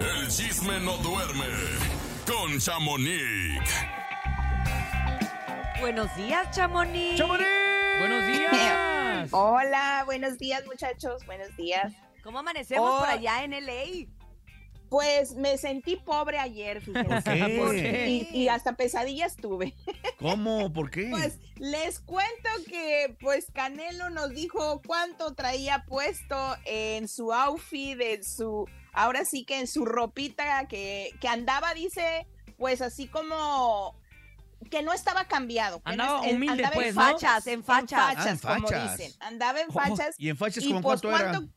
El chisme no duerme con Chamonix. Buenos días, Chamonix. Buenos días. Hola, buenos días muchachos, buenos días. ¿Cómo amanecemos por Oh. allá en LA? Pues me sentí pobre ayer, fíjense. ¿Por qué? Y, y hasta pesadillas tuve. ¿Cómo? ¿Por qué? Pues les cuento que pues Canelo nos dijo cuánto traía puesto en su outfit, en su, ahora sí que en su ropita que, que andaba, dice, pues así como que no estaba cambiado. que no Andaba humilde, andaba pues, en ¿no? Fachas, en fachas. Ah, en como fachas. dicen. Andaba en Oh, fachas. ¿Y en fachas y como pues cuánto era? cuánto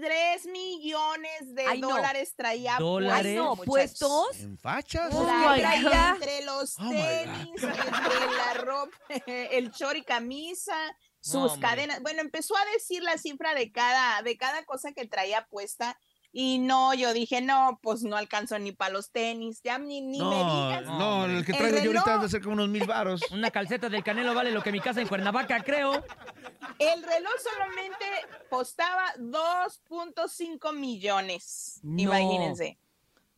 Tres millones de Ay, no. dólares traía ¿Dólares? Ay, no, puestos. ¿En fachas? Oh, Traía entre los Oh, tenis, entre la ropa, el short y camisa, sus cadenas. Bueno, empezó a decir la cifra de cada, de cada cosa que traía puesta. Y no, yo dije, no, pues no alcanzo ni para los tenis, ya ni, ni me digas. no, el que El traigo yo ahorita reloj. ha de ser como unos mil varos. Una calceta del Canelo vale lo que mi casa en Cuernavaca, creo. El reloj solamente costaba 2.5 millones, No. imagínense.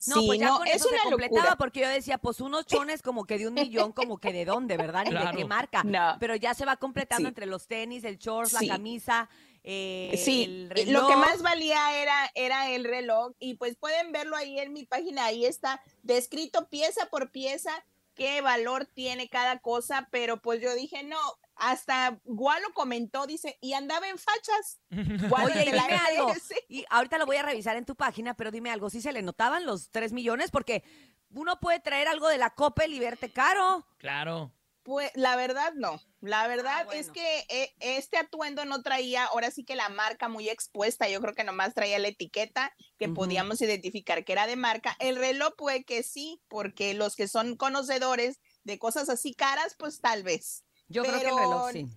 No, Sí, pues ya no, con es eso se una completaba locura. porque yo decía, pues unos chones como que de un millón, como que de dónde, ¿verdad? Ni de qué marca. No. Pero ya se va completando Sí. entre los tenis, el shorts, Sí. la camisa, eh, Sí, el lo que más valía era, era el reloj y pues pueden verlo ahí en mi página, ahí está descrito pieza por pieza qué valor tiene cada cosa, pero pues yo dije, no, hasta Gualo comentó, dice, y andaba en fachas. Gualo Oye, y de la dime algo. Y ahorita lo voy a revisar en tu página, pero dime algo, ¿sí se le notaban los 3 millones? Porque uno puede traer algo de la Coppel y verte caro. Claro. Pues la verdad no, la verdad Ah, bueno. es que eh, este atuendo no traía, ahora sí que la marca muy expuesta, yo creo que nomás traía la etiqueta que podíamos identificar que era de marca. El reloj puede que sí, porque los que son conocedores de cosas así caras, pues tal vez. Yo creo que el reloj sí.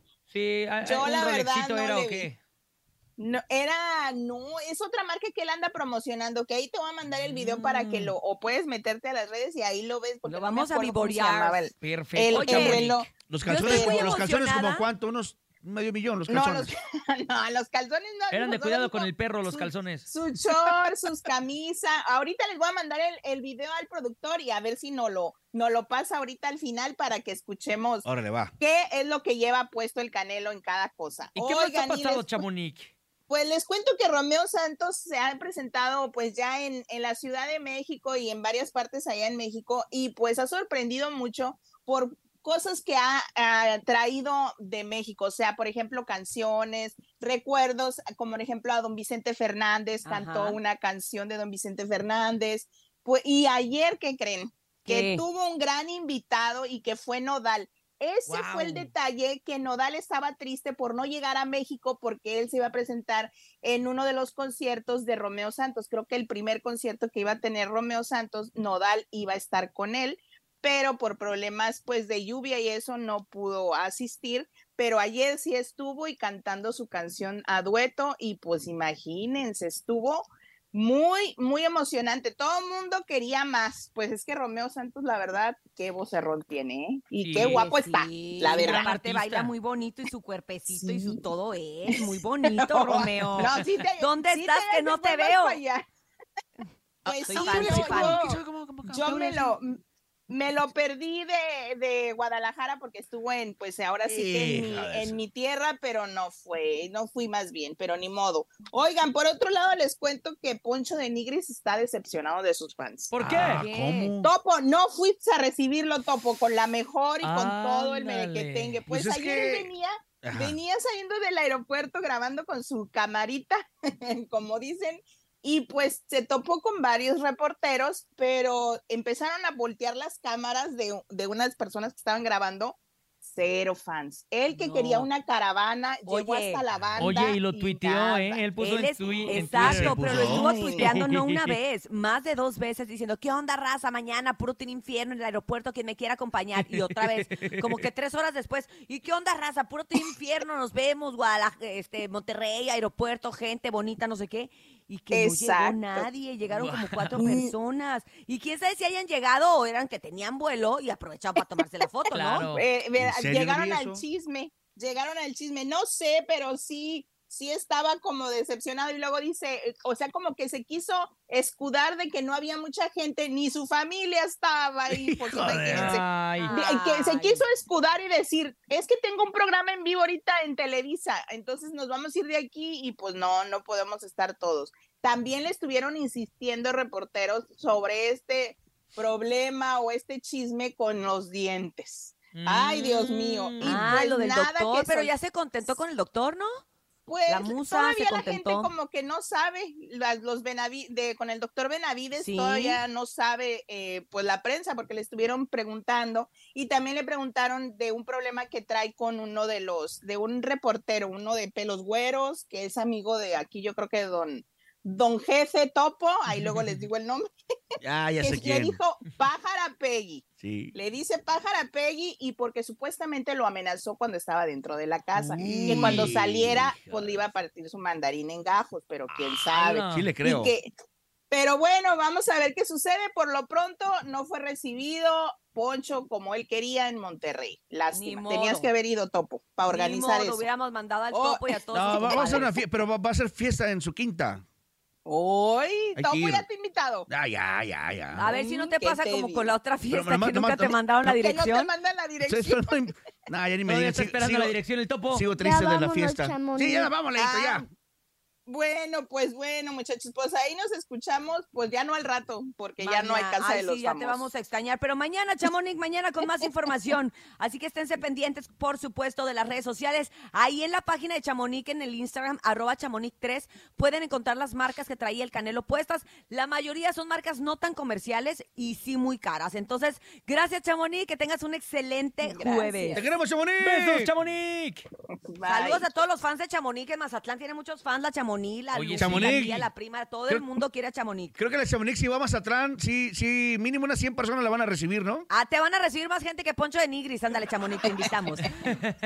Yo, un la verdad, no era le o qué. No, era, no, es otra marca que él anda promocionando, que ahí te voy a mandar el video para que Mm. lo, o puedes meterte a las redes y ahí lo ves. porque Lo no vamos a vivorear. Perfecto. el, Oye, el Chamonix. reloj. Los calzones, como, los calzones como cuánto, unos medio millón, los No, calzones. los, no, los calzones no. Eran de no, cuidado no, con el perro, los su- calzones. Su short, sus camisas. Ahorita les voy a mandar el, el video al productor y a ver si no lo, no lo pasa ahorita al final para que escuchemos Órale, va. qué es lo que lleva puesto el canelo en cada cosa. ¿Y qué más Oigan, ha y pasado, les- Chamonix? pues les cuento que Romeo Santos se ha presentado pues ya en, en la Ciudad de México y en varias partes allá en México y pues ha sorprendido mucho por cosas que ha, traído de México, o sea, por ejemplo, canciones, recuerdos, como por ejemplo a don Vicente Fernández, cantó una canción de don Vicente Fernández, pues, y ayer, ¿qué creen? Que tuvo un gran invitado y que fue Nodal. Ese fue el detalle que Nodal estaba triste por no llegar a México porque él se iba a presentar en uno de los conciertos de Romeo Santos. Creo que el primer concierto que iba a tener Romeo Santos, Nodal iba a estar con él, pero por problemas pues de lluvia y eso no pudo asistir. Pero ayer sí estuvo y cantando su canción a dueto y pues imagínense, estuvo muy, muy emocionante. Todo el mundo quería más. Pues es que Romeo Santos, la verdad, qué vocerrón tiene, ¿eh? Y Sí. qué guapo está, la y verdad. Aparte baila muy bonito y su cuerpecito y su todo es muy bonito, Romeo. No, sí te- ¿Dónde sí estás te que no te veo? Pues sí, yo me lo me lo perdí de, de Guadalajara porque estuvo en pues ahora sí que en mi, en mi tierra pero no fue no fui más bien pero ni modo oigan por otro lado les cuento que Poncho de Nigris está decepcionado de sus fans ¿Por qué? Ah. Topo, no fuiste a recibirlo, Topo, con la mejor y con todo el merequetengue. Pues, Pues es ayer que- venía, Ajá. venía saliendo del aeropuerto grabando con su camarita, como dicen, y pues se topó con varios reporteros, pero empezaron a voltear las cámaras de, de unas personas que estaban grabando. Cero fans. Él que No. quería una caravana, llegó hasta la banda. Oye, y lo y tuiteó, nada. ¿eh? Él puso Él en, es- tui- en exacto, Twitter. pero lo estuvo tuiteando no una vez, más de dos veces diciendo, ¿qué onda, raza? Mañana, puro tiene infierno en el aeropuerto, quien me quiera acompañar. Y otra vez, como que tres horas después, ¿y qué onda, raza? Puro tiene infierno, nos vemos, Guadalajara, este, Monterrey, aeropuerto, gente bonita, no sé qué. Y que no llegó nadie, llegaron como cuatro personas. Y quién sabe si hayan llegado o eran que tenían vuelo y aprovechaban para tomarse la foto, ¿no? Eh, ve- ¿En serio no llegaron al chisme, llegaron al chisme, no sé, pero sí, sí estaba como decepcionado y luego dice, eh, o sea, como que se quiso escudar de que no había mucha gente, ni su familia estaba ahí. Pues. Ay, que se quiso escudar y decir, es que tengo un programa en vivo ahorita en Televisa, entonces nos vamos a ir de aquí y pues no, no podemos estar todos. También le estuvieron insistiendo reporteros sobre este problema o este chisme con los dientes. Ay, Dios mío. Y Ah, pues lo del nada doctor, que pero ya se contentó con el doctor, ¿no? Pues la musa todavía se la gente como que no sabe, los Benavi- de, con el doctor Benavides Sí. todavía no sabe eh, pues la prensa porque le estuvieron preguntando y también le preguntaron de un problema que trae con uno de los, de un reportero, uno de pelos güeros, que es amigo de aquí yo creo que don, don Jefe Topo, ahí luego les digo el nombre, ya que sé le quién. dijo Pájara Peggy. Sí. Le dice pájara Peggy y porque supuestamente lo amenazó cuando estaba dentro de la casa. que cuando Uy, saliera, hija pues le iba a partir su mandarín en gajos, pero quién sabe. Sí le Y creo. que- pero bueno, vamos a ver qué sucede. Por lo pronto, no fue recibido Poncho como él quería en Monterrey. Lástima. Tenías que haber ido, Topo, para organizar Ni modo, eso. hubiéramos mandado al Oh, topo y a todos. No, va, va a ser una fiesta, pero va, va a ser fiesta en su quinta. Hoy, Topo ya te invitado. Ya, ya, ya, ya. A ver si no te ¿Qué pasa te como digo? con la otra fiesta Pero, que nomás- nunca te nomás- mandaron la Que no te dirección. mandan la dirección. No- ya ni me digan. está Sigo, esperando la dirección el topo. sigo triste de la fiesta. Sí, ya vamos, Leito, Ah, ya. Bueno, pues bueno, muchachos, pues ahí nos escuchamos, pues ya no al rato, porque ya no hay casa Ay, de los sí, ya te vamos a extrañar. Pero mañana, Chamonix, mañana con más información. Así que esténse pendientes, por supuesto, de las redes sociales. Ahí en la página de Chamonix, en el Instagram, arroba Chamonix3, pueden encontrar las marcas que traía el Canelo puestas. La mayoría son marcas no tan comerciales y sí muy caras. Entonces, gracias, Chamonix, que tengas un excelente Gracias. jueves. ¡Te queremos, Chamonix! ¡Besos, Chamonix! Bye. Saludos a todos los fans de Chamonix, que en Mazatlán tiene muchos fans, la Chamonix, la Oye, Lucy, Chamonix. la tía, la prima, todo el mundo quiere a Chamonix. Creo que la Chamonix, si va a Mazatlán, sí, sí, mínimo unas 100 personas la van a recibir, ¿no? Ah, te van a recibir más gente que Poncho de Nigris. Ándale, Chamonix, te invitamos.